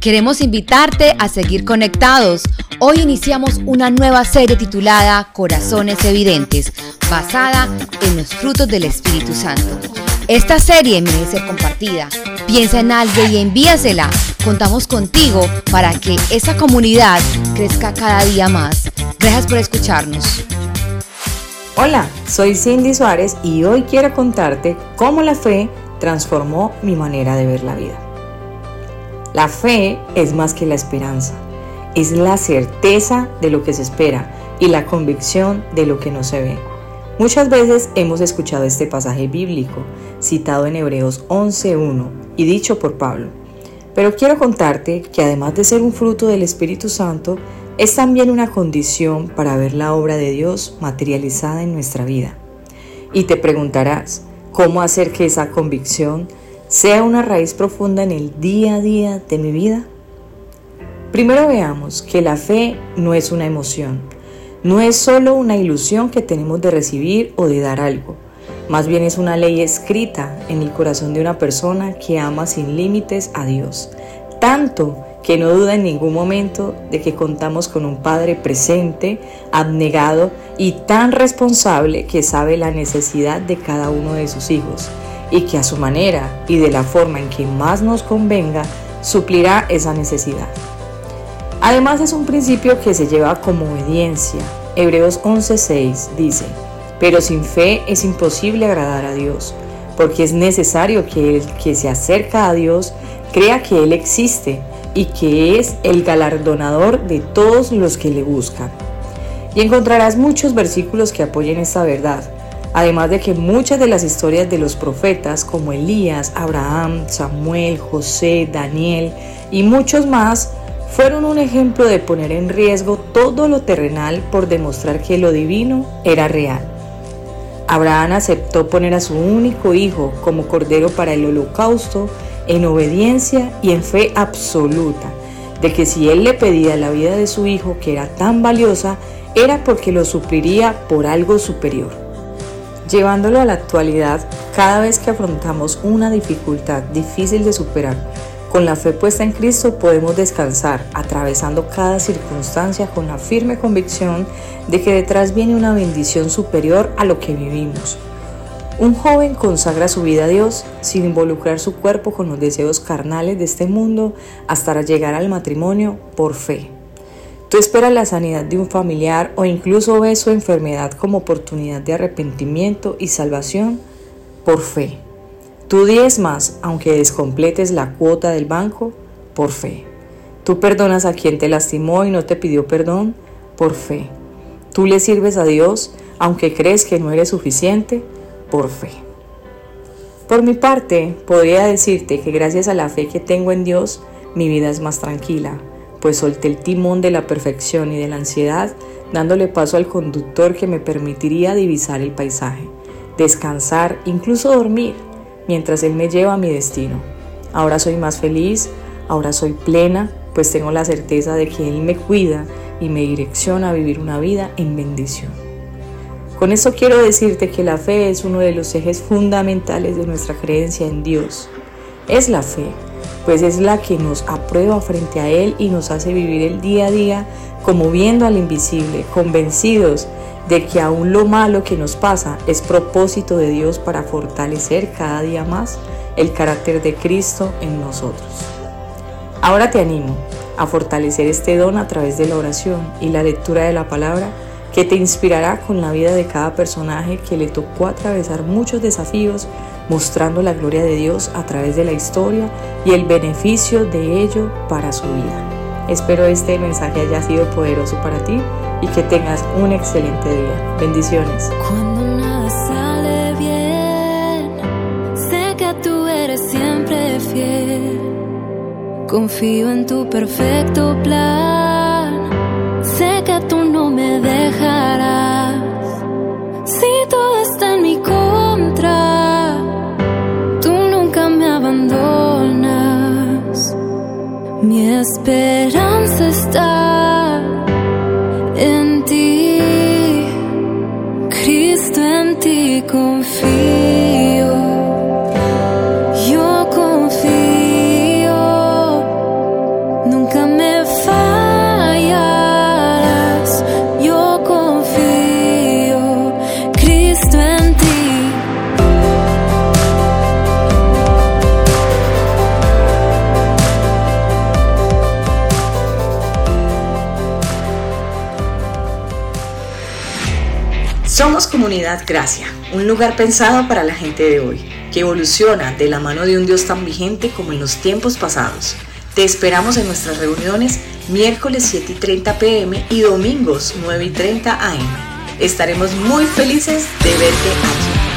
Queremos invitarte a seguir conectados. Hoy iniciamos una nueva serie titulada Corazones Evidentes, basada en los frutos del Espíritu Santo. Esta serie merece ser compartida. Piensa en alguien y envíasela. Contamos contigo para que esa comunidad crezca cada día más. Gracias por escucharnos. Hola, soy Cindy Suárez y hoy quiero contarte cómo la fe transformó mi manera de ver la vida. La fe es más que la esperanza, es la certeza de lo que se espera y la convicción de lo que no se ve. Muchas veces hemos escuchado este pasaje bíblico citado en Hebreos 11.1 y dicho por Pablo. Pero quiero contarte que además de ser un fruto del Espíritu Santo, es también una condición para ver la obra de Dios materializada en nuestra vida. Y te preguntarás, ¿cómo hacer que esa convicción sea una raíz profunda en el día a día de mi vida? Primero veamos que la fe no es una emoción, no es solo una ilusión que tenemos de recibir o de dar algo, más bien es una ley escrita en el corazón de una persona que ama sin límites a Dios, tanto que no duda en ningún momento de que contamos con un Padre presente, abnegado y tan responsable que sabe la necesidad de cada uno de sus hijos y que a su manera y de la forma en que más nos convenga suplirá esa necesidad. Además es un principio que se lleva como obediencia. Hebreos 11:6 dice, pero sin fe es imposible agradar a Dios, porque es necesario que el que se acerca a Dios crea que Él existe y que es el galardonador de todos los que le buscan. Y encontrarás muchos versículos que apoyen esta verdad. Además de que muchas de las historias de los profetas como Elías, Abraham, Samuel, José, Daniel y muchos más fueron un ejemplo de poner en riesgo todo lo terrenal por demostrar que lo divino era real. Abraham aceptó poner a su único hijo como cordero para el holocausto en obediencia y en fe absoluta de que si él le pedía la vida de su hijo que era tan valiosa, era porque lo supliría por algo superior. Llevándolo a la actualidad, cada vez que afrontamos una dificultad difícil de superar, con la fe puesta en Cristo podemos descansar, atravesando cada circunstancia con la firme convicción de que detrás viene una bendición superior a lo que vivimos. Un joven consagra su vida a Dios sin involucrar su cuerpo con los deseos carnales de este mundo hasta llegar al matrimonio por fe. Tú esperas la sanidad de un familiar o incluso ves su enfermedad como oportunidad de arrepentimiento y salvación por fe. Tú más, aunque descompletes la cuota del banco por fe. Tú perdonas a quien te lastimó y no te pidió perdón por fe. Tú le sirves a Dios aunque crees que no eres suficiente por fe. Por mi parte, podría decirte que gracias a la fe que tengo en Dios, mi vida es más tranquila, pues solté el timón de la perfección y de la ansiedad, dándole paso al conductor que me permitiría divisar el paisaje, descansar, incluso dormir, mientras él me lleva a mi destino. Ahora soy más feliz, ahora soy plena, pues tengo la certeza de que Él me cuida y me direcciona a vivir una vida en bendición. Con esto quiero decirte que la fe es uno de los ejes fundamentales de nuestra creencia en Dios. Es la fe pues es la que nos aprueba frente a Él y nos hace vivir el día a día como viendo al invisible, convencidos de que aún lo malo que nos pasa es propósito de Dios para fortalecer cada día más el carácter de Cristo en nosotros. Ahora te animo a fortalecer este don a través de la oración y la lectura de la palabra que te inspirará con la vida de cada personaje que le tocó atravesar muchos desafíos mostrando la gloria de Dios a través de la historia y el beneficio de ello para su vida. Espero este mensaje haya sido poderoso para ti y que tengas un excelente día. Bendiciones. Cuando nada sale bien, sé que tú eres siempre fiel. Confío en tu perfecto plan. Si todo está en mi contra Mi esperanza está en ti, Cristo en ti confío. Yo confío, Somos Comunidad Gracia, un lugar pensado para la gente de hoy, que evoluciona de la mano de un Dios tan vigente como en los tiempos pasados. Te esperamos en nuestras reuniones miércoles 7 y 30 pm y domingos 9 y 30 am. Estaremos muy felices de verte allí.